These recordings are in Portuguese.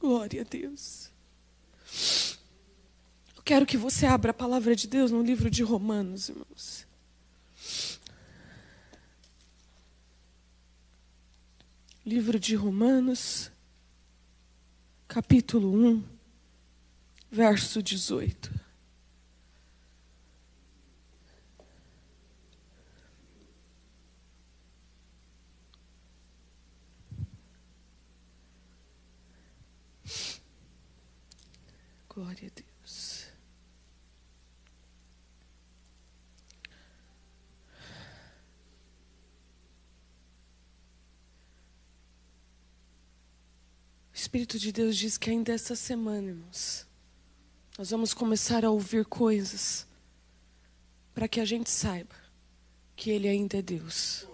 Glória a Deus. Eu quero que você abra a palavra de Deus no livro de Romanos, irmãos. Livro de Romanos, capítulo 1, verso 18. Glória a Deus. O Espírito de Deus diz que ainda essa semana, irmãos, nós vamos começar a ouvir coisas para que a gente saiba que Ele ainda é Deus.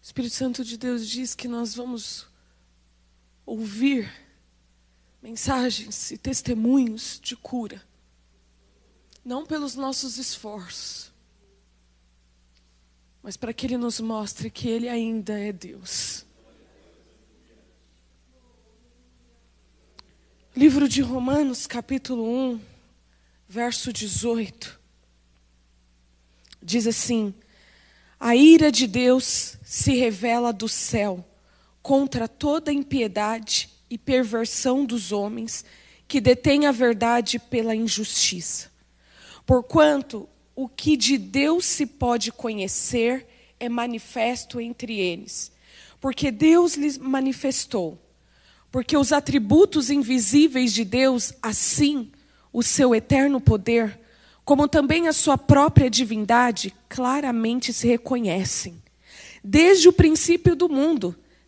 O Espírito Santo de Deus diz que nós vamos ouvir mensagens e testemunhos de cura, não pelos nossos esforços, mas para que Ele nos mostre que Ele ainda é Deus. Livro de Romanos, capítulo 1, verso 18, diz assim: A ira de Deus se revela do céu contra toda impiedade e perversão dos homens que detêm a verdade pela injustiça. Porquanto o que de Deus se pode conhecer é manifesto entre eles, porque Deus lhes manifestou. Porque os atributos invisíveis de Deus, assim, o seu eterno poder, como também a sua própria divindade, claramente se reconhecem. Desde o princípio do mundo,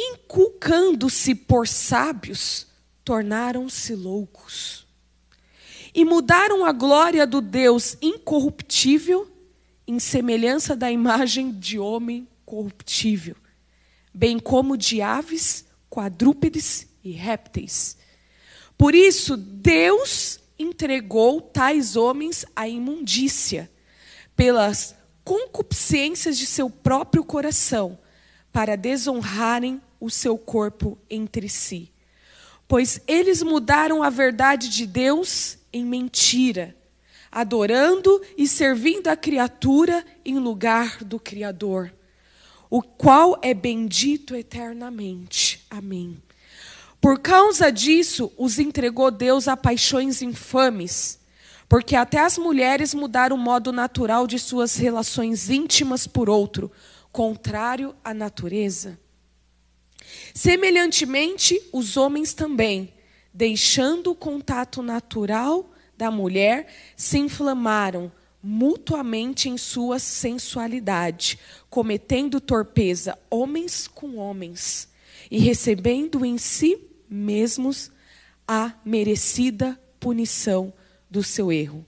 inculcando-se por sábios, tornaram-se loucos. E mudaram a glória do Deus incorruptível em semelhança da imagem de homem corruptível, bem como de aves, quadrúpedes e répteis. Por isso, Deus entregou tais homens à imundícia, pelas concupiscências de seu próprio coração para desonrarem o seu corpo entre si. Pois eles mudaram a verdade de Deus em mentira, adorando e servindo a criatura em lugar do Criador, o qual é bendito eternamente. Amém. Por causa disso, os entregou Deus a paixões infames, porque até as mulheres mudaram o modo natural de suas relações íntimas por outro contrário à natureza. Semelhantemente, os homens também, deixando o contato natural da mulher, se inflamaram mutuamente em sua sensualidade, cometendo torpeza homens com homens e recebendo em si mesmos a merecida punição do seu erro.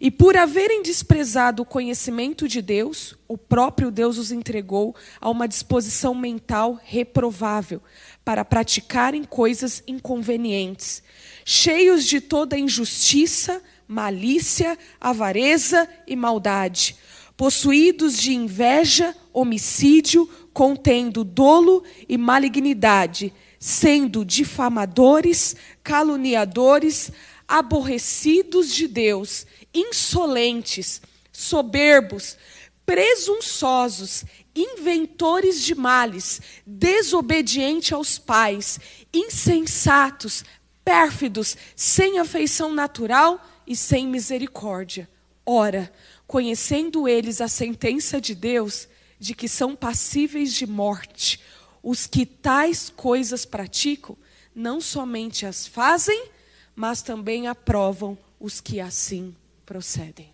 E por haverem desprezado o conhecimento de Deus, o próprio Deus os entregou a uma disposição mental reprovável para praticarem coisas inconvenientes, cheios de toda injustiça, malícia, avareza e maldade, possuídos de inveja, homicídio, contendo dolo e malignidade, sendo difamadores, caluniadores, aborrecidos de Deus insolentes, soberbos, presunçosos, inventores de males, desobedientes aos pais, insensatos, pérfidos, sem afeição natural e sem misericórdia. Ora, conhecendo eles a sentença de Deus, de que são passíveis de morte, os que tais coisas praticam, não somente as fazem, mas também aprovam os que assim procedem.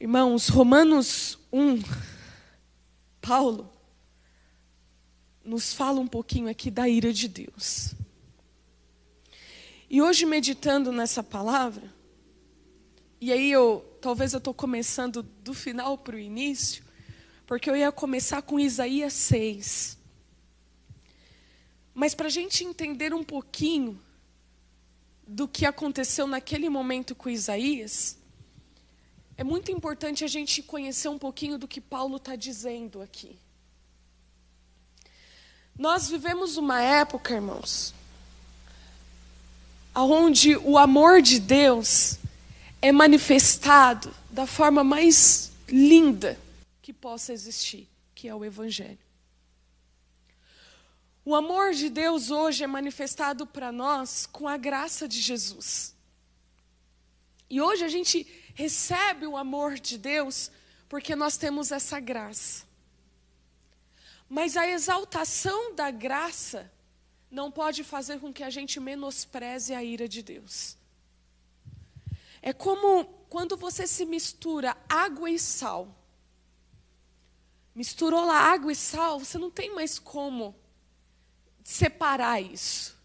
Irmãos, Romanos 1, Paulo nos fala um pouquinho aqui da ira de Deus. E hoje, meditando nessa palavra, e aí eu, talvez eu estou começando do final para o início, porque eu ia começar com Isaías 6. Mas para a gente entender um pouquinho do que aconteceu naquele momento com Isaías, é muito importante a gente conhecer um pouquinho do que Paulo está dizendo aqui. Nós vivemos uma época, irmãos, onde o amor de Deus é manifestado da forma mais linda que possa existir, que é o Evangelho. O amor de Deus hoje é manifestado para nós com a graça de Jesus. E hoje a gente recebe o amor de Deus porque nós temos essa graça. Mas a exaltação da graça não pode fazer com que a gente menospreze a ira de Deus. É como quando você se mistura água e sal. Misturou lá água e sal, você não tem mais como separar isso.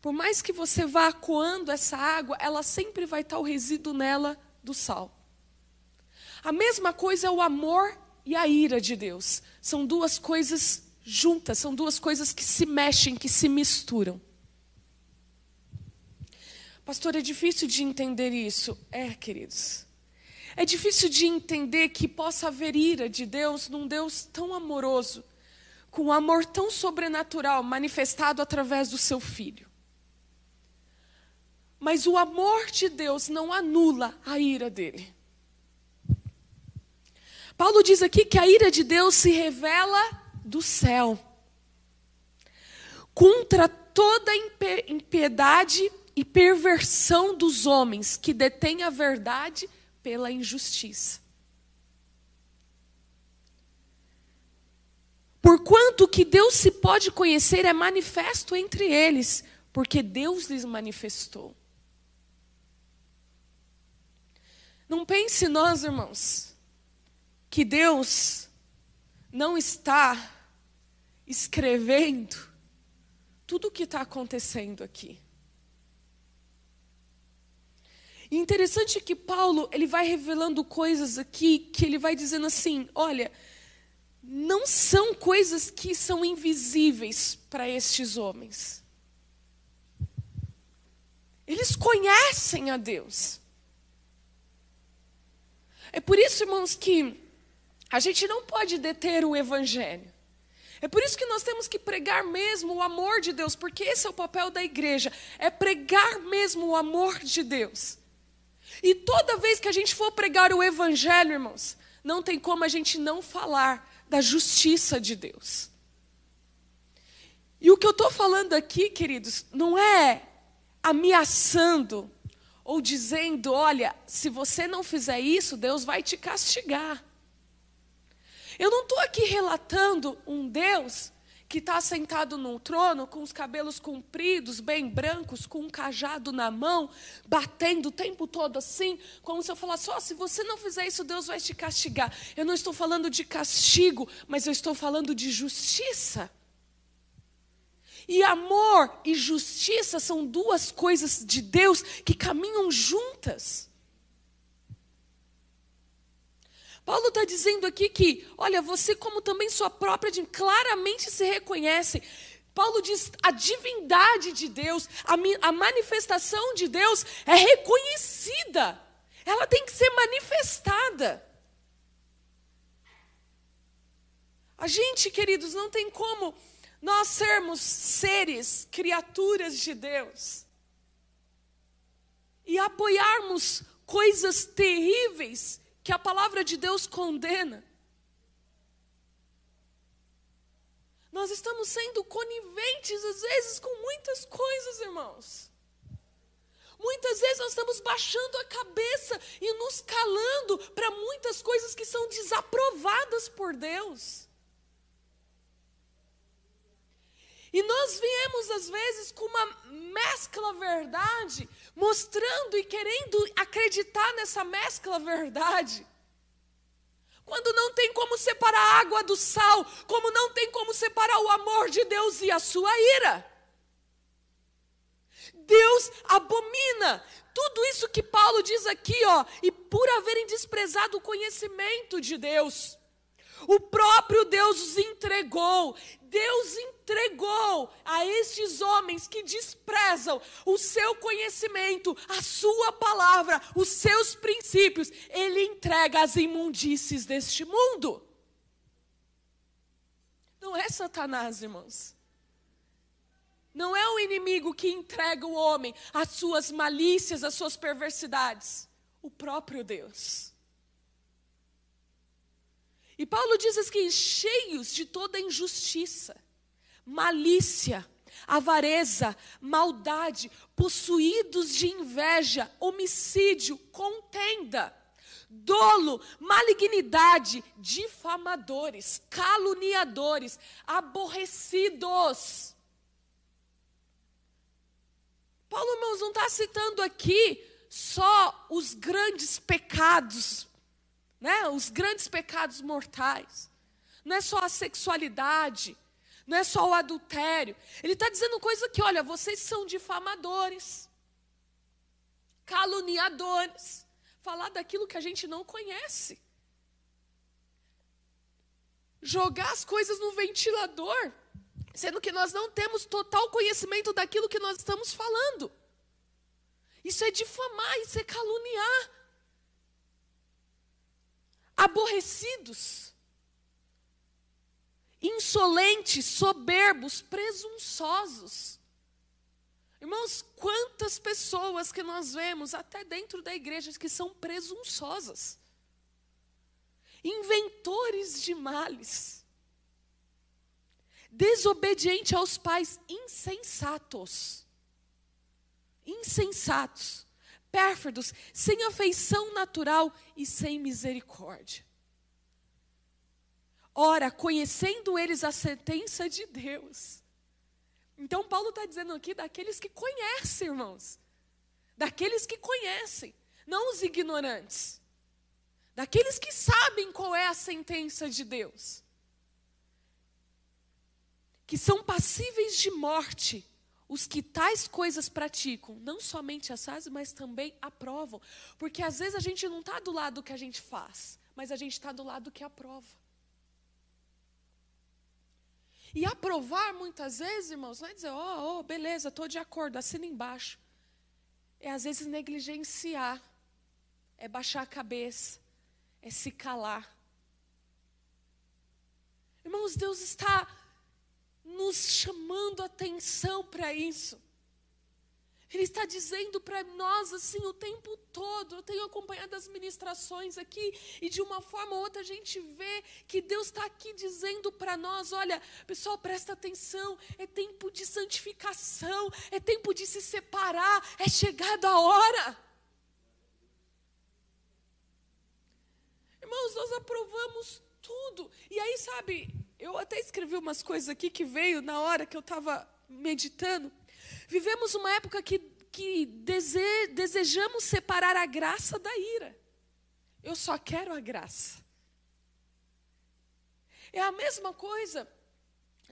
Por mais que você vá coando essa água, ela sempre vai estar o resíduo nela do sal. A mesma coisa é o amor e a ira de Deus. São duas coisas juntas, são duas coisas que se mexem, que se misturam. Pastor, é difícil de entender isso. É, queridos. É difícil de entender que possa haver ira de Deus num Deus tão amoroso, com um amor tão sobrenatural manifestado através do seu filho. Mas o amor de Deus não anula a ira dele. Paulo diz aqui que a ira de Deus se revela do céu contra toda impiedade e perversão dos homens que detêm a verdade pela injustiça. Porquanto o que Deus se pode conhecer é manifesto entre eles, porque Deus lhes manifestou. Não pense nós, irmãos, que Deus não está escrevendo tudo o que está acontecendo aqui. E interessante que Paulo ele vai revelando coisas aqui que ele vai dizendo assim, olha, não são coisas que são invisíveis para estes homens. Eles conhecem a Deus. É por isso, irmãos, que a gente não pode deter o Evangelho. É por isso que nós temos que pregar mesmo o amor de Deus, porque esse é o papel da igreja, é pregar mesmo o amor de Deus. E toda vez que a gente for pregar o Evangelho, irmãos, não tem como a gente não falar da justiça de Deus. E o que eu estou falando aqui, queridos, não é ameaçando ou dizendo: olha, se você não fizer isso, Deus vai te castigar. Eu não estou aqui relatando um Deus que está sentado num trono com os cabelos compridos, bem brancos, com um cajado na mão, batendo o tempo todo assim, como se eu falasse: oh, se você não fizer isso, Deus vai te castigar. Eu não estou falando de castigo, mas eu estou falando de justiça. E amor e justiça são duas coisas de Deus que caminham juntas. Paulo está dizendo aqui que, olha, você, como também sua própria, claramente se reconhece. Paulo diz: a divindade de Deus, a, a manifestação de Deus é reconhecida, ela tem que ser manifestada. A gente, queridos, não tem como nós sermos seres, criaturas de Deus e apoiarmos coisas terríveis que a palavra de Deus condena. Nós estamos sendo coniventes, às vezes, com muitas coisas, irmãos. Muitas vezes nós estamos baixando a cabeça e nos calando para muitas coisas que são desaprovadas por Deus. E nós viemos, às vezes, com uma mescla verdade, mostrando e querendo acreditar nessa mescla verdade. Quando não tem como separar a água do sal, como não tem como separar o amor de Deus e a sua ira. Deus abomina tudo isso que Paulo diz aqui, ó, e por haverem desprezado o conhecimento de Deus. O próprio Deus os entregou. Deus entregou a estes homens que desprezam o seu conhecimento, a sua palavra, os seus princípios. Ele entrega as imundícies deste mundo. Não é Satanás, irmãos. Não é o inimigo que entrega o homem às suas malícias, às suas perversidades. O próprio Deus. E Paulo diz que cheios de toda injustiça, malícia, avareza, maldade, possuídos de inveja, homicídio, contenda, dolo, malignidade, difamadores, caluniadores, aborrecidos Paulo, irmãos, não está citando aqui só os grandes pecados, né? Os grandes pecados mortais. Não é só a sexualidade, não é só o adultério. Ele está dizendo coisa que, olha, vocês são difamadores, caluniadores, falar daquilo que a gente não conhece. Jogar as coisas no ventilador sendo que nós não temos total conhecimento daquilo que nós estamos falando. Isso é difamar, isso é caluniar. Aborrecidos, insolentes, soberbos, presunçosos. Irmãos, quantas pessoas que nós vemos, até dentro da igreja, que são presunçosas, inventores de males desobediente aos pais, insensatos. Insensatos, pérfidos, sem afeição natural e sem misericórdia. Ora, conhecendo eles a sentença de Deus. Então, Paulo está dizendo aqui daqueles que conhecem, irmãos. Daqueles que conhecem, não os ignorantes. Daqueles que sabem qual é a sentença de Deus que são passíveis de morte os que tais coisas praticam, não somente as fazem, mas também aprovam. Porque às vezes a gente não está do lado do que a gente faz, mas a gente está do lado do que aprova. E aprovar, muitas vezes, irmãos, não é dizer, oh, oh beleza, estou de acordo, assina embaixo. É às vezes negligenciar, é baixar a cabeça, é se calar. Irmãos, Deus está nos chamando atenção para isso. Ele está dizendo para nós assim o tempo todo. Eu tenho acompanhado as ministrações aqui e de uma forma ou outra a gente vê que Deus está aqui dizendo para nós: olha, pessoal, presta atenção. É tempo de santificação, é tempo de se separar, é chegada a hora. Irmãos, nós aprovamos tudo. E aí, sabe, eu até escrevi umas coisas aqui que veio na hora que eu estava meditando. Vivemos uma época que, que dese, desejamos separar a graça da ira. Eu só quero a graça. É a mesma coisa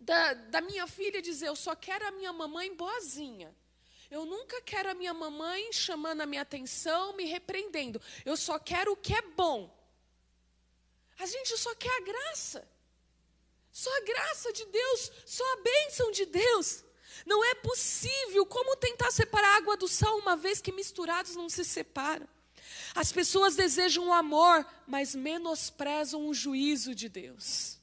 da, da minha filha dizer: Eu só quero a minha mamãe boazinha. Eu nunca quero a minha mamãe chamando a minha atenção, me repreendendo. Eu só quero o que é bom. A gente só quer a graça. Só a graça de Deus, só a bênção de Deus. Não é possível como tentar separar água do sal uma vez que misturados não se separam. As pessoas desejam o amor, mas menosprezam o juízo de Deus.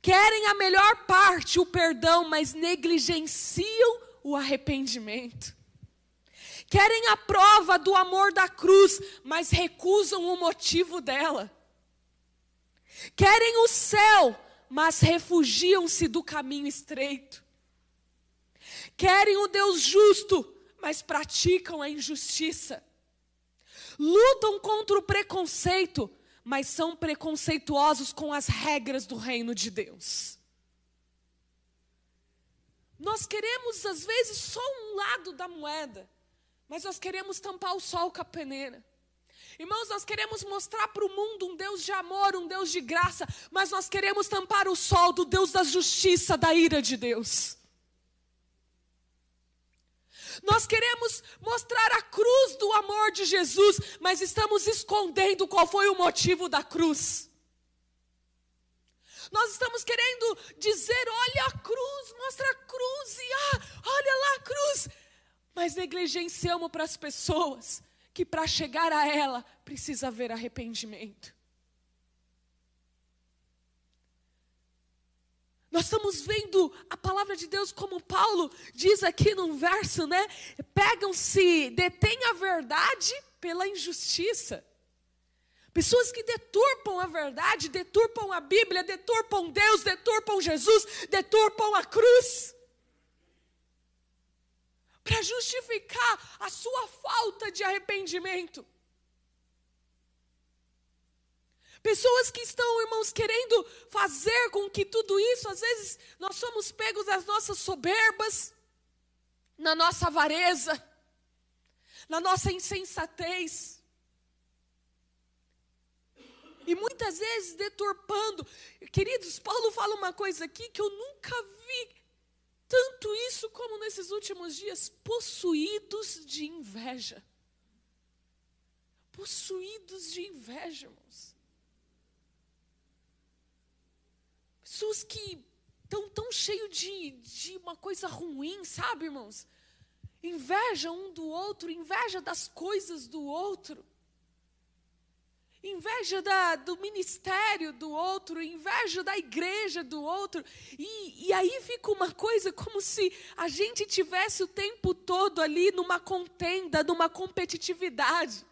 Querem a melhor parte, o perdão, mas negligenciam o arrependimento. Querem a prova do amor da cruz, mas recusam o motivo dela. Querem o céu, mas refugiam-se do caminho estreito. Querem o Deus justo, mas praticam a injustiça. Lutam contra o preconceito, mas são preconceituosos com as regras do reino de Deus. Nós queremos, às vezes, só um lado da moeda, mas nós queremos tampar o sol com a peneira. Irmãos, nós queremos mostrar para o mundo um Deus de amor, um Deus de graça, mas nós queremos tampar o sol do Deus da justiça, da ira de Deus. Nós queremos mostrar a cruz do amor de Jesus, mas estamos escondendo qual foi o motivo da cruz. Nós estamos querendo dizer: olha a cruz, mostra a cruz, e ah, olha lá a cruz. Mas negligenciamos para as pessoas que para chegar a ela precisa haver arrependimento. Nós estamos vendo a palavra de Deus como Paulo diz aqui num verso, né? Pegam-se, detém a verdade pela injustiça. Pessoas que deturpam a verdade, deturpam a Bíblia, deturpam Deus, deturpam Jesus, deturpam a cruz. Para justificar a sua falta de arrependimento. Pessoas que estão, irmãos, querendo fazer com que tudo isso, às vezes nós somos pegos das nossas soberbas, na nossa avareza, na nossa insensatez. E muitas vezes deturpando. Queridos, Paulo fala uma coisa aqui que eu nunca vi tanto isso como nesses últimos dias possuídos de inveja. Possuídos de inveja, irmãos. Pessoas que estão tão cheios de, de uma coisa ruim, sabe, irmãos? Inveja um do outro, inveja das coisas do outro inveja da, do ministério do outro, inveja da igreja do outro. E, e aí fica uma coisa como se a gente tivesse o tempo todo ali numa contenda, numa competitividade.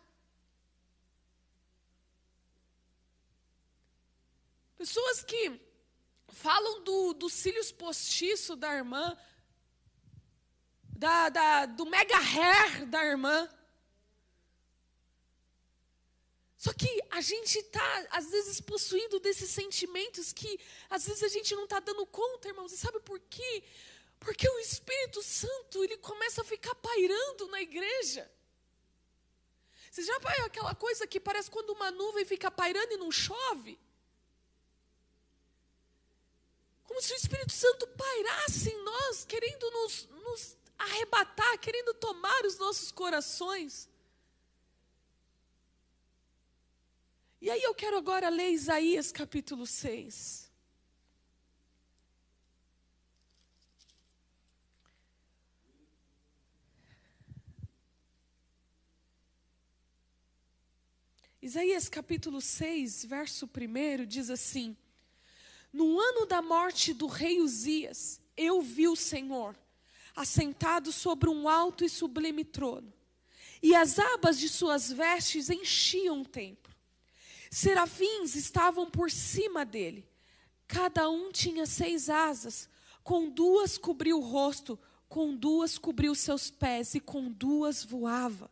Pessoas que falam do, dos cílios postiços da irmã, da, da, do mega hair da irmã. Só que a gente está, às vezes, possuído desses sentimentos que, às vezes, a gente não está dando conta, irmãos. E sabe por quê? Porque o Espírito Santo, ele começa a ficar pairando na igreja. Você já viu aquela coisa que parece quando uma nuvem fica pairando e não chove? Como se o Espírito Santo pairasse em nós, querendo nos, nos arrebatar, querendo tomar os nossos corações. E aí eu quero agora ler Isaías capítulo 6. Isaías capítulo 6, verso 1 diz assim: No ano da morte do rei Uzias, eu vi o Senhor assentado sobre um alto e sublime trono, e as abas de suas vestes enchiam o templo. Serafins estavam por cima dele. Cada um tinha seis asas. Com duas cobriu o rosto, com duas cobriu seus pés e com duas voava.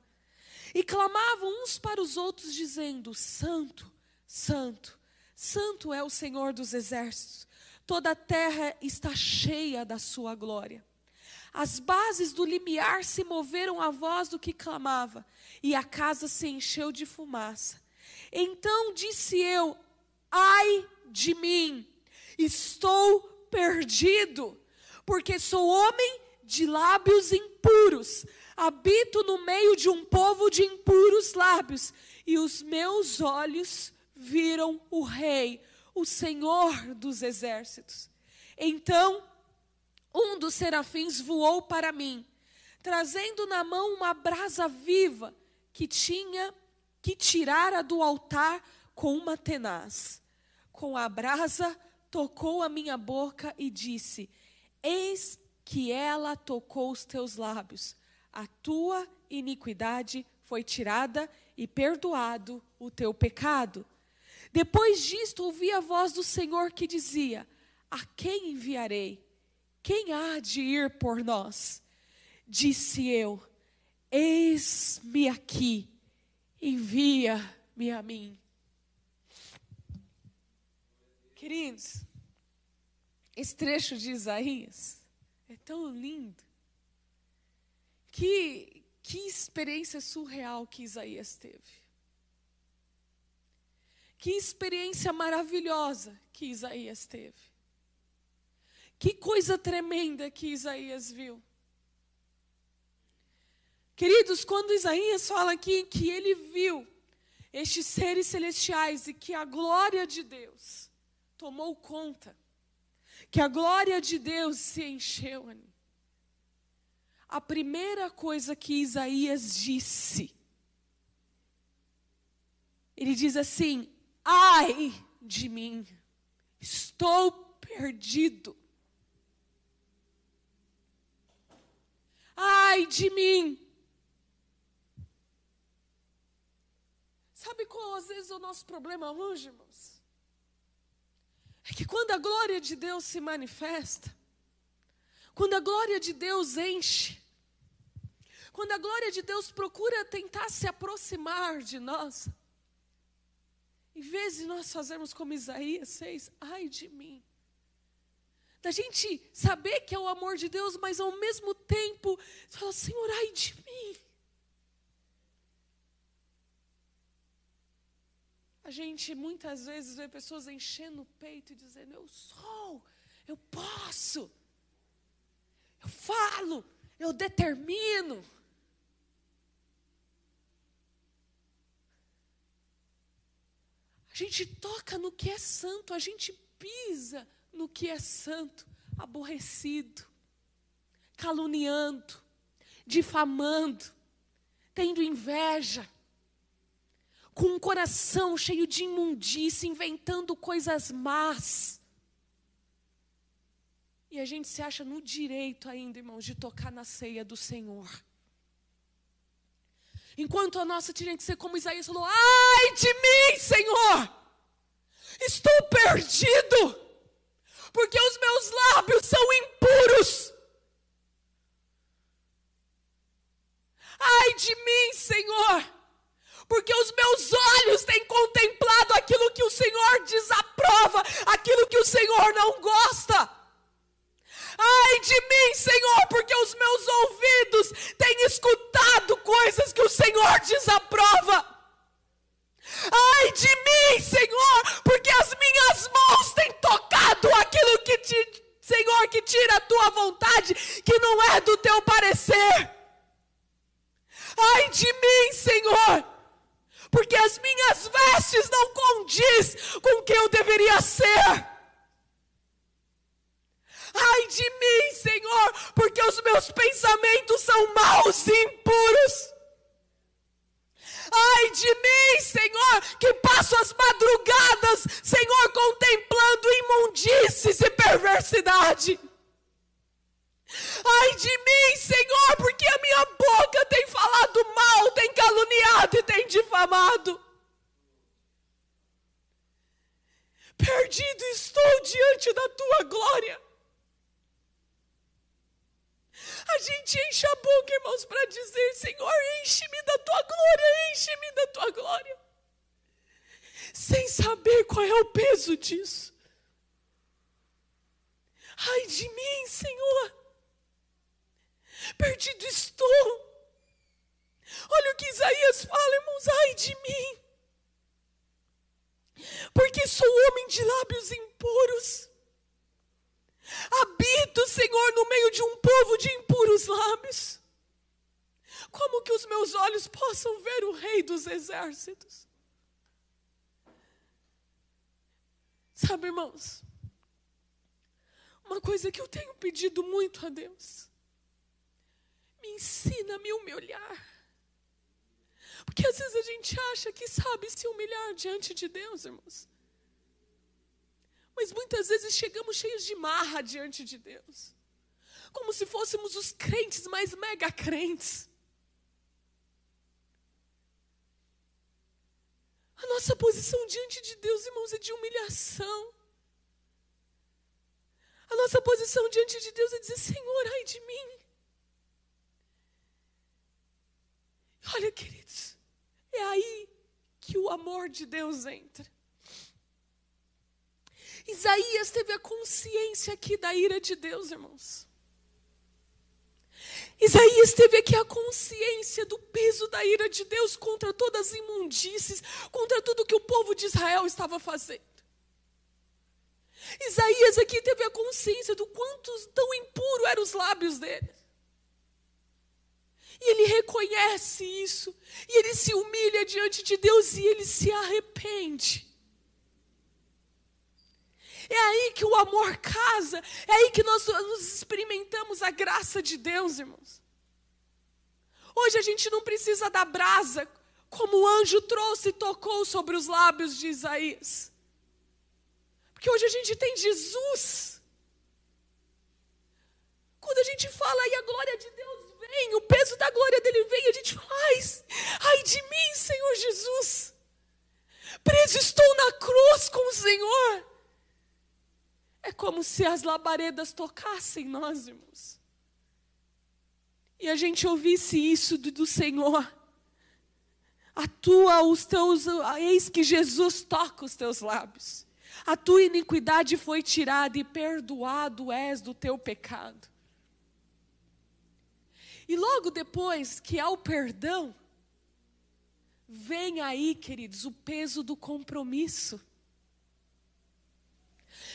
E clamavam uns para os outros, dizendo: Santo, Santo, Santo é o Senhor dos exércitos. Toda a terra está cheia da sua glória. As bases do limiar se moveram à voz do que clamava, e a casa se encheu de fumaça. Então disse eu: Ai de mim, estou perdido, porque sou homem de lábios impuros, habito no meio de um povo de impuros lábios, e os meus olhos viram o Rei, o Senhor dos exércitos. Então um dos serafins voou para mim, trazendo na mão uma brasa viva que tinha que tirara do altar com uma tenaz. Com a brasa, tocou a minha boca e disse: Eis que ela tocou os teus lábios. A tua iniquidade foi tirada e perdoado o teu pecado. Depois disto, ouvi a voz do Senhor que dizia: A quem enviarei? Quem há de ir por nós? Disse eu: Eis-me aqui envia-me a mim. Queridos, esse trecho de Isaías é tão lindo. Que, que experiência surreal que Isaías teve. Que experiência maravilhosa que Isaías teve. Que coisa tremenda que Isaías viu. Queridos, quando Isaías fala aqui que ele viu estes seres celestiais e que a glória de Deus tomou conta, que a glória de Deus se encheu ali. A primeira coisa que Isaías disse, ele diz assim: ai de mim, estou perdido. Ai de mim. Sabe qual às vezes é o nosso problema hoje, irmãos? É que quando a glória de Deus se manifesta, quando a glória de Deus enche, quando a glória de Deus procura tentar se aproximar de nós, em vez de nós fazermos como Isaías 6, ai de mim. Da gente saber que é o amor de Deus, mas ao mesmo tempo, fala, Senhor, ai de mim. A gente muitas vezes vê pessoas enchendo o peito e dizendo: Eu sou, eu posso, eu falo, eu determino. Gente toca no que é santo, a gente pisa no que é santo, aborrecido, caluniando, difamando, tendo inveja com um coração cheio de imundícia, inventando coisas más. E a gente se acha no direito ainda, irmãos, de tocar na ceia do Senhor. Enquanto a nossa tinha que ser como Isaías falou: Ai de mim, Senhor! Estou perdido, porque os meus lábios são impuros. Ai de mim, Senhor! porque os meus olhos têm contemplado aquilo que o Senhor desaprova, aquilo que o Senhor não gosta. Ai de mim, Senhor, porque os meus ouvidos têm escutado coisas que o Senhor desaprova. Ai de mim, Senhor, porque as minhas mãos têm tocado aquilo que te, Senhor, que tira a tua vontade, que não é do teu parecer. Ai de mim, Senhor, porque as minhas vestes não condiz com quem eu deveria ser. Ai de mim, Senhor, porque os meus pensamentos são maus e impuros. Ai de mim, Senhor, que passo as madrugadas, Senhor, contemplando imundícies e perversidade. Ai de mim, Senhor, porque a minha boca tem falado mal, tem caluniado e tem difamado. Perdido estou diante da tua glória. A gente enche a boca, irmãos, para dizer: Senhor, enche-me da tua glória, enche-me da tua glória. Sem saber qual é o peso disso. Ai de mim, Senhor. Perdido estou. Olha o que Isaías fala, irmãos, ai de mim. Porque sou homem de lábios impuros. Habito, Senhor, no meio de um povo de impuros lábios. Como que os meus olhos possam ver o Rei dos Exércitos? Sabe, irmãos, uma coisa que eu tenho pedido muito a Deus me ensina a me humilhar. Porque às vezes a gente acha que sabe se humilhar diante de Deus, irmãos. Mas muitas vezes chegamos cheios de marra diante de Deus. Como se fôssemos os crentes mais mega crentes. A nossa posição diante de Deus, irmãos, é de humilhação. A nossa posição diante de Deus é dizer: Senhor, ai de mim. Olha, queridos, é aí que o amor de Deus entra. Isaías teve a consciência aqui da ira de Deus, irmãos. Isaías teve aqui a consciência do peso da ira de Deus contra todas as imundícies, contra tudo que o povo de Israel estava fazendo. Isaías aqui teve a consciência do quanto tão impuro eram os lábios dele. E ele reconhece isso, e ele se humilha diante de Deus e ele se arrepende. É aí que o amor casa, é aí que nós nos experimentamos a graça de Deus, irmãos. Hoje a gente não precisa da brasa, como o anjo trouxe e tocou sobre os lábios de Isaías. Porque hoje a gente tem Jesus. Quando a gente fala e a glória de Deus vem, o peso da glória dele vem, a gente faz. Ai de mim, Senhor Jesus. Preso estou na cruz com o Senhor. É como se as labaredas tocassem nós, irmãos. E a gente ouvisse isso do, do Senhor. Atua os teus, eis que Jesus toca os teus lábios. A tua iniquidade foi tirada e perdoado és do teu pecado. E logo depois que há o perdão, vem aí, queridos, o peso do compromisso.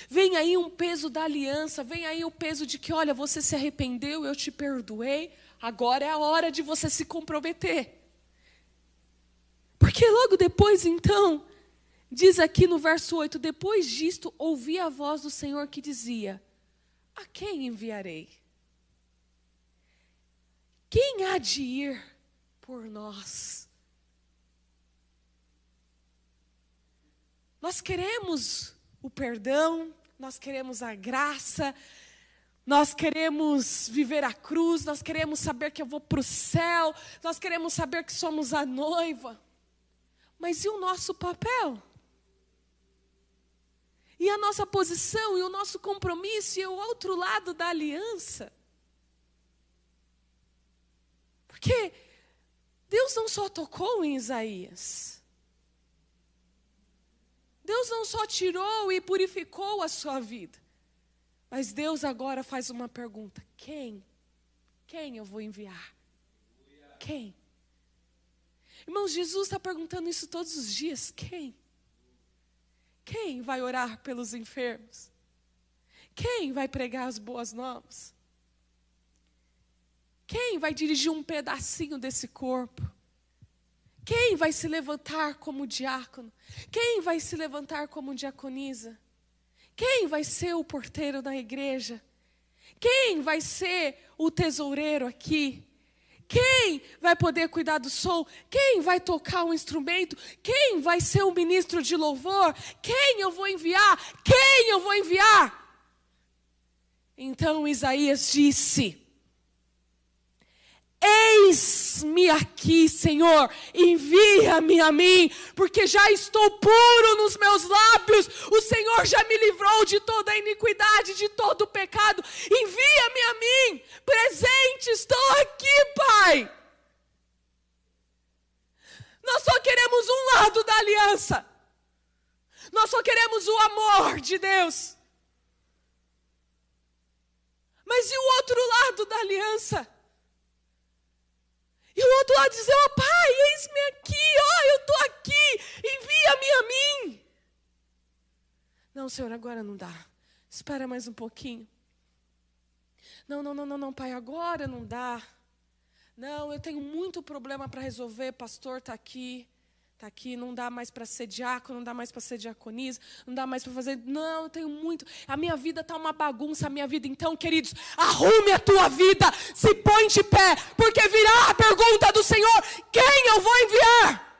Vem aí um peso da aliança, vem aí o peso de que, olha, você se arrependeu, eu te perdoei, agora é a hora de você se comprometer. Porque logo depois, então, diz aqui no verso 8: depois disto, ouvi a voz do Senhor que dizia: A quem enviarei? Quem há de ir por nós? Nós queremos o perdão, nós queremos a graça, nós queremos viver a cruz, nós queremos saber que eu vou para o céu, nós queremos saber que somos a noiva. Mas e o nosso papel? E a nossa posição, e o nosso compromisso, e o outro lado da aliança? Porque Deus não só tocou em Isaías, Deus não só tirou e purificou a sua vida, mas Deus agora faz uma pergunta: quem? Quem eu vou enviar? Quem? Irmãos, Jesus está perguntando isso todos os dias: quem? Quem vai orar pelos enfermos? Quem vai pregar as boas novas? Quem vai dirigir um pedacinho desse corpo? Quem vai se levantar como diácono? Quem vai se levantar como diaconisa? Quem vai ser o porteiro da igreja? Quem vai ser o tesoureiro aqui? Quem vai poder cuidar do som? Quem vai tocar um instrumento? Quem vai ser o ministro de louvor? Quem eu vou enviar? Quem eu vou enviar? Então Isaías disse: Eis-me aqui, Senhor, envia-me a mim, porque já estou puro nos meus lábios. O Senhor já me livrou de toda a iniquidade, de todo o pecado. Envia-me a mim, presente, estou aqui, Pai. Nós só queremos um lado da aliança, nós só queremos o amor de Deus. Mas e o outro lado da aliança? E o outro lado dizer: Ó oh, Pai, eis-me aqui, ó, eu estou aqui, envia-me a mim. Não, Senhor, agora não dá. Espera mais um pouquinho. Não, não, não, não, não, Pai, agora não dá. Não, eu tenho muito problema para resolver, pastor está aqui. Está aqui, não dá mais para ser diácono, não dá mais para ser diaconisa, não dá mais para fazer. Não, eu tenho muito. A minha vida está uma bagunça, a minha vida. Então, queridos, arrume a tua vida, se põe de pé, porque virá a pergunta do Senhor: quem eu vou enviar?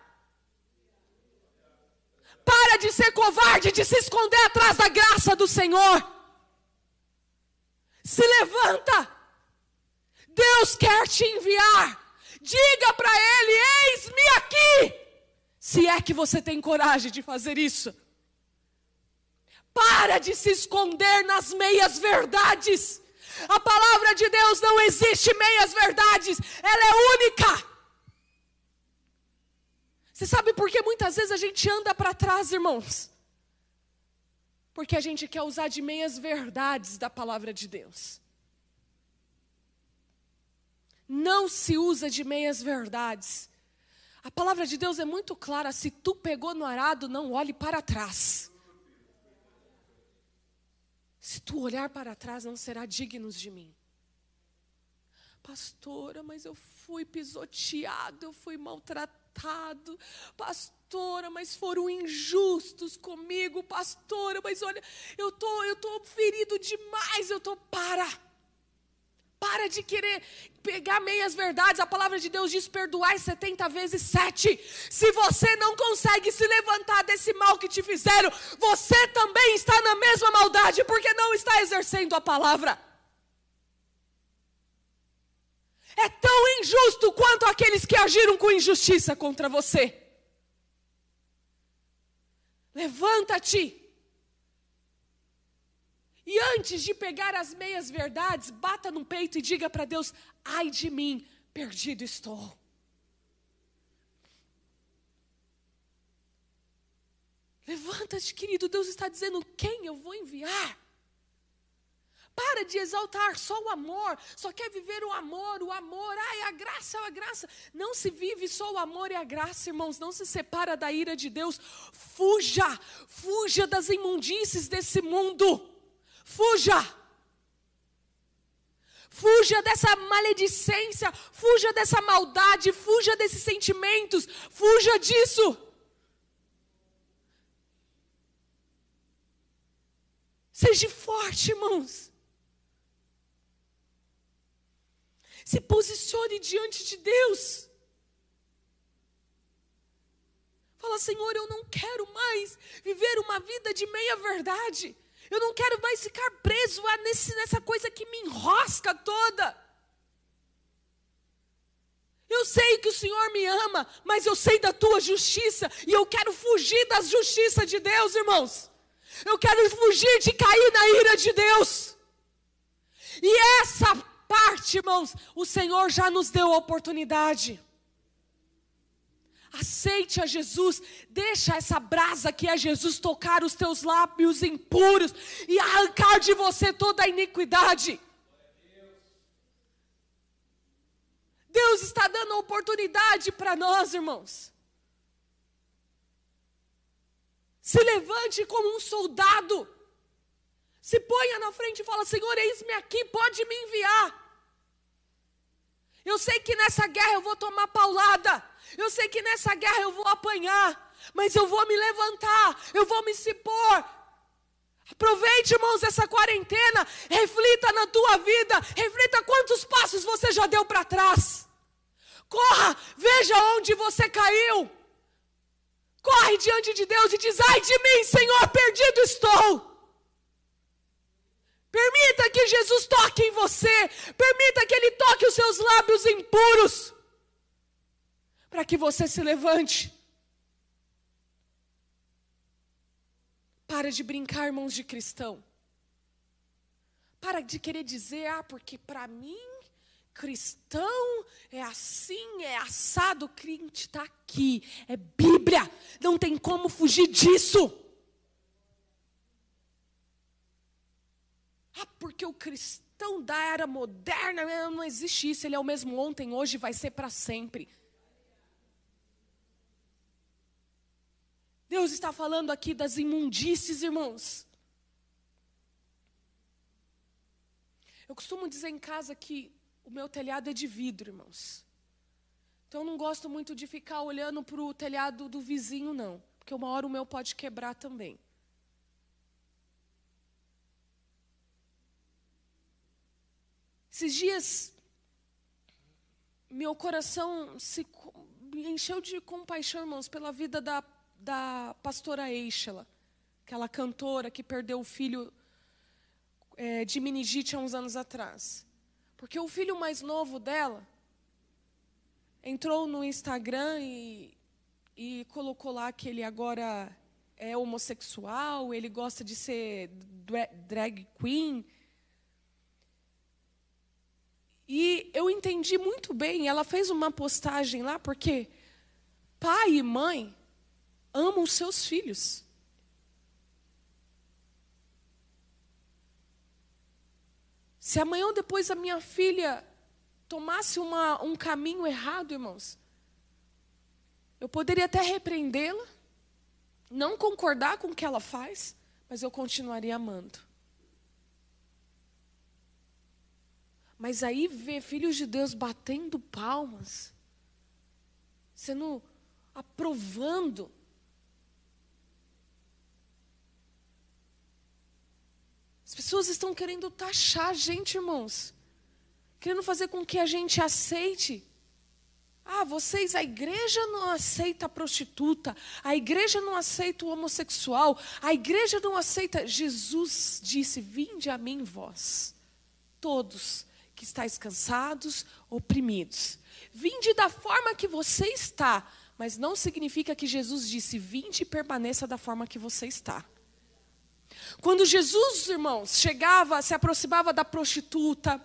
Para de ser covarde, de se esconder atrás da graça do Senhor. Se levanta. Deus quer te enviar. Diga para Ele: eis-me aqui. Se é que você tem coragem de fazer isso. Para de se esconder nas meias verdades. A palavra de Deus não existe meias verdades, ela é única. Você sabe por que muitas vezes a gente anda para trás, irmãos? Porque a gente quer usar de meias verdades da palavra de Deus. Não se usa de meias verdades. A palavra de Deus é muito clara: se tu pegou no arado, não olhe para trás. Se tu olhar para trás, não será digno de mim. Pastora, mas eu fui pisoteado, eu fui maltratado. Pastora, mas foram injustos comigo. Pastora, mas olha, eu tô, eu tô ferido demais. Eu tô para. Para de querer pegar meias verdades. A palavra de Deus diz: perdoai 70 vezes 7. Se você não consegue se levantar desse mal que te fizeram, você também está na mesma maldade, porque não está exercendo a palavra. É tão injusto quanto aqueles que agiram com injustiça contra você. Levanta-te e antes de pegar as meias verdades, bata no peito e diga para Deus: ai de mim, perdido estou. Levanta-te, querido, Deus está dizendo: quem eu vou enviar? Para de exaltar só o amor, só quer viver o amor, o amor, ai, a graça, a graça. Não se vive só o amor e a graça, irmãos, não se separa da ira de Deus. Fuja, fuja das imundícies desse mundo. Fuja! Fuja dessa maledicência, fuja dessa maldade, fuja desses sentimentos, fuja disso. Seja forte, irmãos. Se posicione diante de Deus. Fala, Senhor, eu não quero mais viver uma vida de meia verdade. Eu não quero mais ficar preso a nesse, nessa coisa que me enrosca toda. Eu sei que o Senhor me ama, mas eu sei da tua justiça e eu quero fugir da justiça de Deus, irmãos. Eu quero fugir de cair na ira de Deus. E essa parte, irmãos, o Senhor já nos deu a oportunidade. Aceite a Jesus, deixa essa brasa que é Jesus tocar os teus lábios impuros e arrancar de você toda a iniquidade. Deus está dando oportunidade para nós, irmãos. Se levante como um soldado. Se ponha na frente e fala: Senhor, eis-me aqui, pode me enviar. Eu sei que nessa guerra eu vou tomar paulada. Eu sei que nessa guerra eu vou apanhar, mas eu vou me levantar, eu vou me expor. Aproveite, irmãos, essa quarentena, reflita na tua vida, reflita quantos passos você já deu para trás. Corra, veja onde você caiu. Corre diante de Deus e diz: Ai de mim, Senhor, perdido estou. Permita que Jesus toque em você. Permita que Ele toque os seus lábios impuros para que você se levante. Para de brincar, irmãos de cristão. Para de querer dizer, ah, porque para mim, cristão é assim, é assado, o crente está aqui, é Bíblia, não tem como fugir disso. Ah, porque o cristão da era moderna, não existe isso, ele é o mesmo ontem, hoje, vai ser para sempre. Deus está falando aqui das imundícies, irmãos. Eu costumo dizer em casa que o meu telhado é de vidro, irmãos. Então eu não gosto muito de ficar olhando para o telhado do vizinho, não. Porque uma hora o meu pode quebrar também. Esses dias, meu coração se encheu de compaixão, irmãos, pela vida da da pastora Eichela, aquela cantora que perdeu o filho é, de meningite há uns anos atrás. Porque o filho mais novo dela entrou no Instagram e, e colocou lá que ele agora é homossexual, ele gosta de ser drag queen. E eu entendi muito bem, ela fez uma postagem lá, porque pai e mãe amam os seus filhos. Se amanhã ou depois a minha filha tomasse uma, um caminho errado, irmãos, eu poderia até repreendê-la, não concordar com o que ela faz, mas eu continuaria amando. Mas aí ver filhos de Deus batendo palmas, sendo aprovando. As pessoas estão querendo taxar a gente, irmãos. Querendo fazer com que a gente aceite. Ah, vocês, a igreja não aceita a prostituta, a igreja não aceita o homossexual, a igreja não aceita. Jesus disse: Vinde a mim, vós, todos que estáis cansados, oprimidos. Vinde da forma que você está, mas não significa que Jesus disse: Vinde e permaneça da forma que você está. Quando Jesus, irmãos, chegava, se aproximava da prostituta,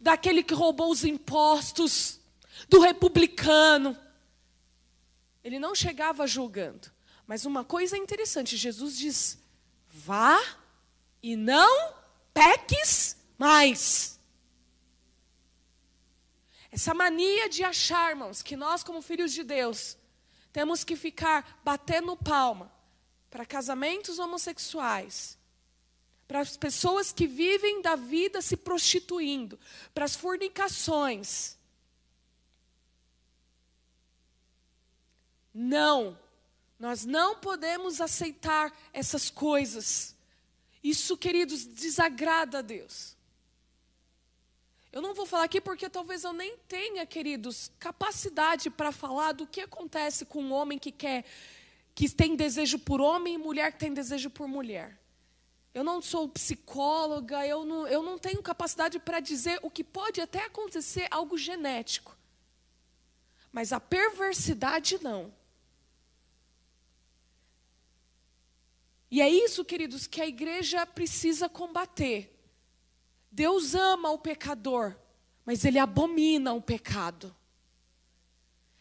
daquele que roubou os impostos, do republicano, ele não chegava julgando. Mas uma coisa interessante, Jesus diz: vá e não peques mais. Essa mania de achar, irmãos, que nós, como filhos de Deus, temos que ficar batendo palma para casamentos homossexuais, para as pessoas que vivem da vida se prostituindo, para as fornicações. Não, nós não podemos aceitar essas coisas. Isso, queridos, desagrada a Deus. Eu não vou falar aqui porque talvez eu nem tenha, queridos, capacidade para falar do que acontece com um homem que quer, que tem desejo por homem e mulher que tem desejo por mulher. Eu não sou psicóloga, eu não, eu não tenho capacidade para dizer o que pode até acontecer algo genético. Mas a perversidade não. E é isso, queridos, que a igreja precisa combater. Deus ama o pecador, mas ele abomina o pecado.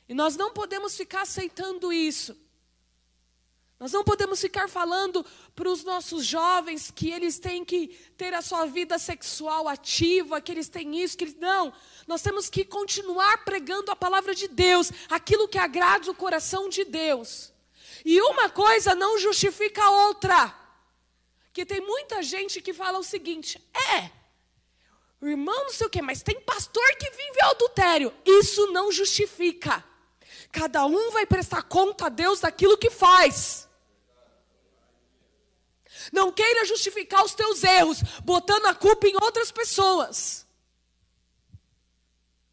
E nós não podemos ficar aceitando isso. Nós não podemos ficar falando para os nossos jovens que eles têm que ter a sua vida sexual ativa, que eles têm isso, que eles. Não. Nós temos que continuar pregando a palavra de Deus, aquilo que agrada o coração de Deus. E uma coisa não justifica a outra. Que tem muita gente que fala o seguinte: é, irmão não sei o quê, mas tem pastor que vive adultério. Isso não justifica. Cada um vai prestar conta a Deus daquilo que faz. Não queira justificar os teus erros, botando a culpa em outras pessoas.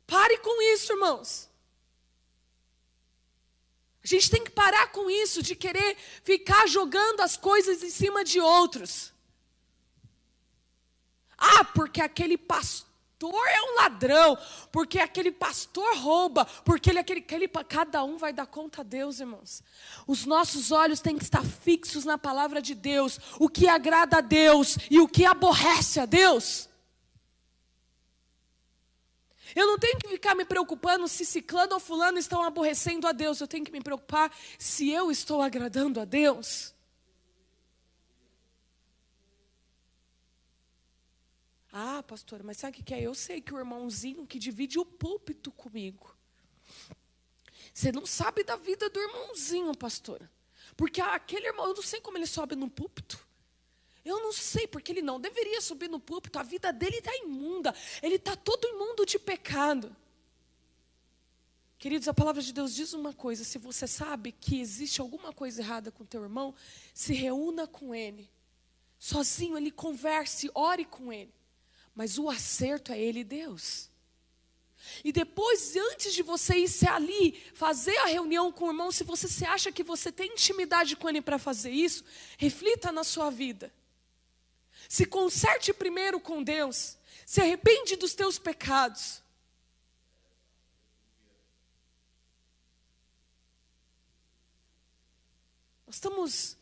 Pare com isso, irmãos. A gente tem que parar com isso de querer ficar jogando as coisas em cima de outros. Ah, porque aquele pastor pastor é um ladrão, porque aquele pastor rouba, porque ele aquele, aquele cada um vai dar conta a Deus, irmãos. Os nossos olhos têm que estar fixos na palavra de Deus, o que agrada a Deus e o que aborrece a Deus. Eu não tenho que ficar me preocupando se ciclano ou fulano estão aborrecendo a Deus. Eu tenho que me preocupar se eu estou agradando a Deus. Ah, pastora, mas sabe o que é? Eu sei que o irmãozinho que divide o púlpito comigo. Você não sabe da vida do irmãozinho, pastora. Porque aquele irmão, eu não sei como ele sobe no púlpito. Eu não sei, porque ele não deveria subir no púlpito. A vida dele está imunda. Ele está todo imundo de pecado. Queridos, a palavra de Deus diz uma coisa: se você sabe que existe alguma coisa errada com teu irmão, se reúna com ele. Sozinho, ele converse, ore com ele. Mas o acerto é Ele Deus. E depois, antes de você ir se ali, fazer a reunião com o irmão, se você se acha que você tem intimidade com ele para fazer isso, reflita na sua vida. Se conserte primeiro com Deus. Se arrepende dos teus pecados. Nós estamos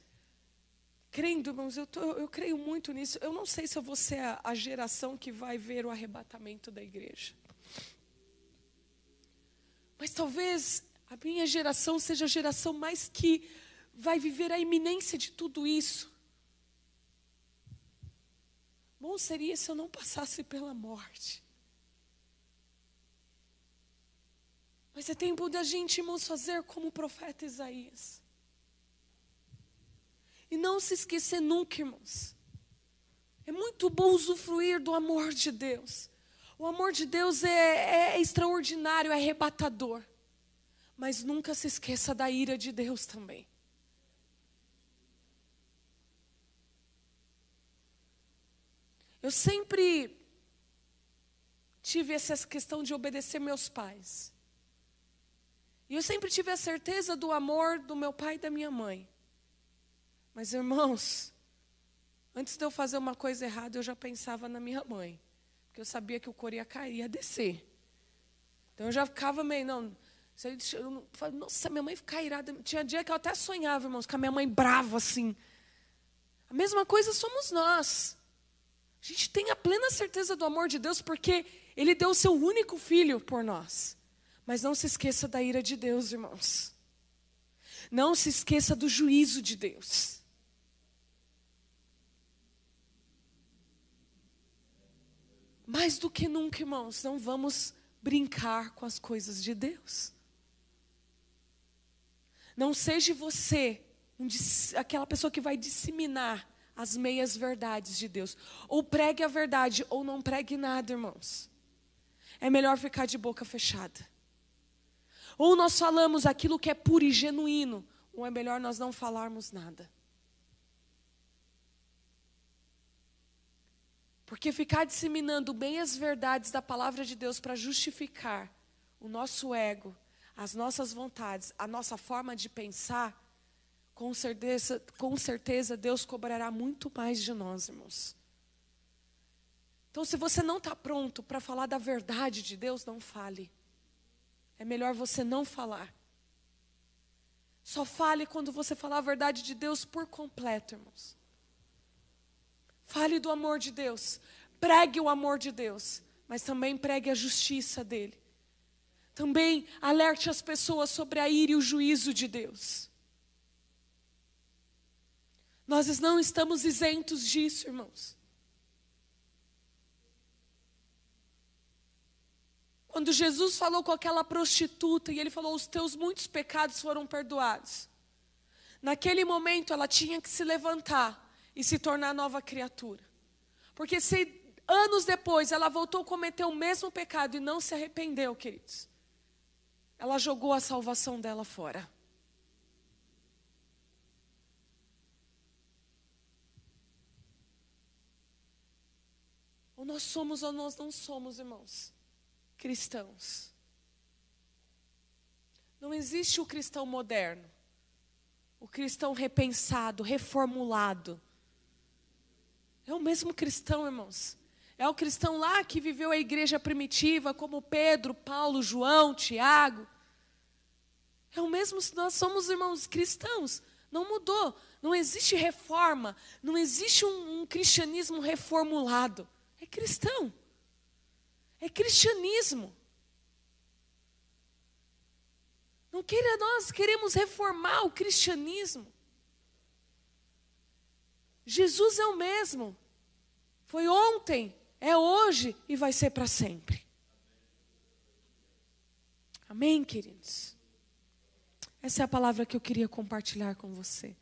crendo, irmãos, eu, tô, eu creio muito nisso. Eu não sei se eu vou ser a, a geração que vai ver o arrebatamento da igreja. Mas talvez a minha geração seja a geração mais que vai viver a iminência de tudo isso. Bom seria se eu não passasse pela morte. Mas é tempo da gente, irmãos, fazer como o profeta Isaías. E não se esquecer nunca, irmãos. É muito bom usufruir do amor de Deus. O amor de Deus é, é extraordinário, é arrebatador. Mas nunca se esqueça da ira de Deus também. Eu sempre tive essa questão de obedecer meus pais. E eu sempre tive a certeza do amor do meu pai e da minha mãe. Mas, irmãos, antes de eu fazer uma coisa errada, eu já pensava na minha mãe. Porque eu sabia que o cor ia cair, ia descer. Então eu já ficava meio, não. Eu, nossa, minha mãe fica irada. Tinha dia que eu até sonhava, irmãos, com a minha mãe brava assim. A mesma coisa somos nós. A gente tem a plena certeza do amor de Deus porque Ele deu o seu único filho por nós. Mas não se esqueça da ira de Deus, irmãos. Não se esqueça do juízo de Deus. Mais do que nunca, irmãos, não vamos brincar com as coisas de Deus. Não seja você um, aquela pessoa que vai disseminar as meias verdades de Deus. Ou pregue a verdade, ou não pregue nada, irmãos. É melhor ficar de boca fechada. Ou nós falamos aquilo que é puro e genuíno, ou é melhor nós não falarmos nada. Porque ficar disseminando meias verdades da palavra de Deus para justificar o nosso ego, as nossas vontades, a nossa forma de pensar, com certeza, com certeza Deus cobrará muito mais de nós, irmãos. Então, se você não está pronto para falar da verdade de Deus, não fale. É melhor você não falar. Só fale quando você falar a verdade de Deus por completo, irmãos. Fale do amor de Deus. Pregue o amor de Deus. Mas também pregue a justiça dele. Também alerte as pessoas sobre a ira e o juízo de Deus. Nós não estamos isentos disso, irmãos. Quando Jesus falou com aquela prostituta e ele falou: Os teus muitos pecados foram perdoados. Naquele momento ela tinha que se levantar e se tornar nova criatura. Porque se anos depois ela voltou a cometer o mesmo pecado e não se arrependeu, queridos, ela jogou a salvação dela fora. Ou nós somos ou nós não somos, irmãos, cristãos. Não existe o cristão moderno, o cristão repensado, reformulado. É o mesmo cristão, irmãos. É o cristão lá que viveu a igreja primitiva, como Pedro, Paulo, João, Tiago. É o mesmo, nós somos irmãos cristãos. Não mudou. Não existe reforma. Não existe um, um cristianismo reformulado. É cristão. É cristianismo. Não queira nós queremos reformar o cristianismo. Jesus é o mesmo. Foi ontem, é hoje e vai ser para sempre. Amém, queridos? Essa é a palavra que eu queria compartilhar com você.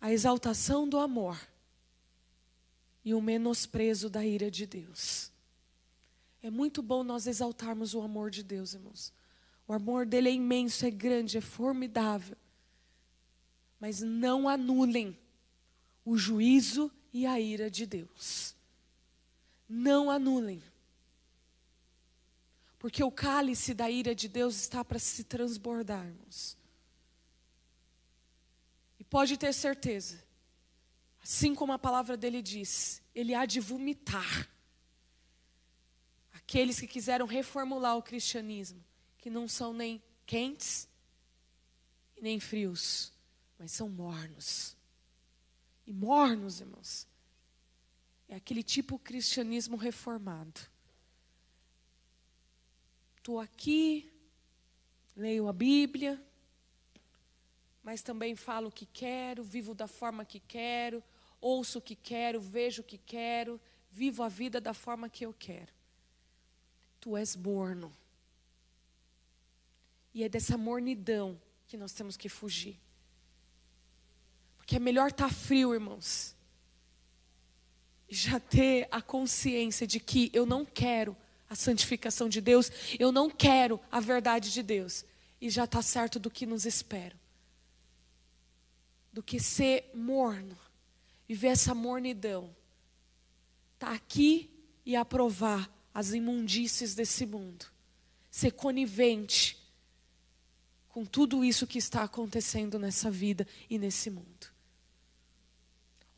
A exaltação do amor e o menosprezo da ira de Deus. É muito bom nós exaltarmos o amor de Deus, irmãos. O amor dele é imenso, é grande, é formidável. Mas não anulem o juízo e a ira de Deus. Não anulem. Porque o cálice da ira de Deus está para se transbordar, irmãos. E pode ter certeza Assim como a palavra dele diz, ele há de vomitar aqueles que quiseram reformular o cristianismo, que não são nem quentes e nem frios, mas são mornos. Mornos, irmãos, é aquele tipo cristianismo reformado. Estou aqui, leio a Bíblia, mas também falo o que quero, vivo da forma que quero, ouço o que quero, vejo o que quero, vivo a vida da forma que eu quero. Tu és morno. E é dessa mornidão que nós temos que fugir. Porque é melhor estar tá frio, irmãos. Já ter a consciência de que eu não quero a santificação de Deus, eu não quero a verdade de Deus. E já está certo do que nos espera. Do que ser morno e ver essa mornidão. Está aqui e aprovar as imundícies desse mundo. Ser conivente com tudo isso que está acontecendo nessa vida e nesse mundo.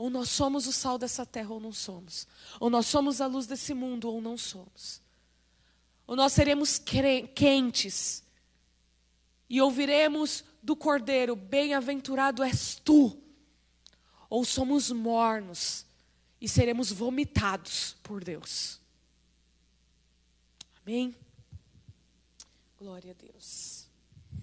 Ou nós somos o sal dessa terra ou não somos. Ou nós somos a luz desse mundo ou não somos. Ou nós seremos quentes e ouviremos do Cordeiro: Bem-aventurado és tu. Ou somos mornos e seremos vomitados por Deus. Amém? Glória a Deus.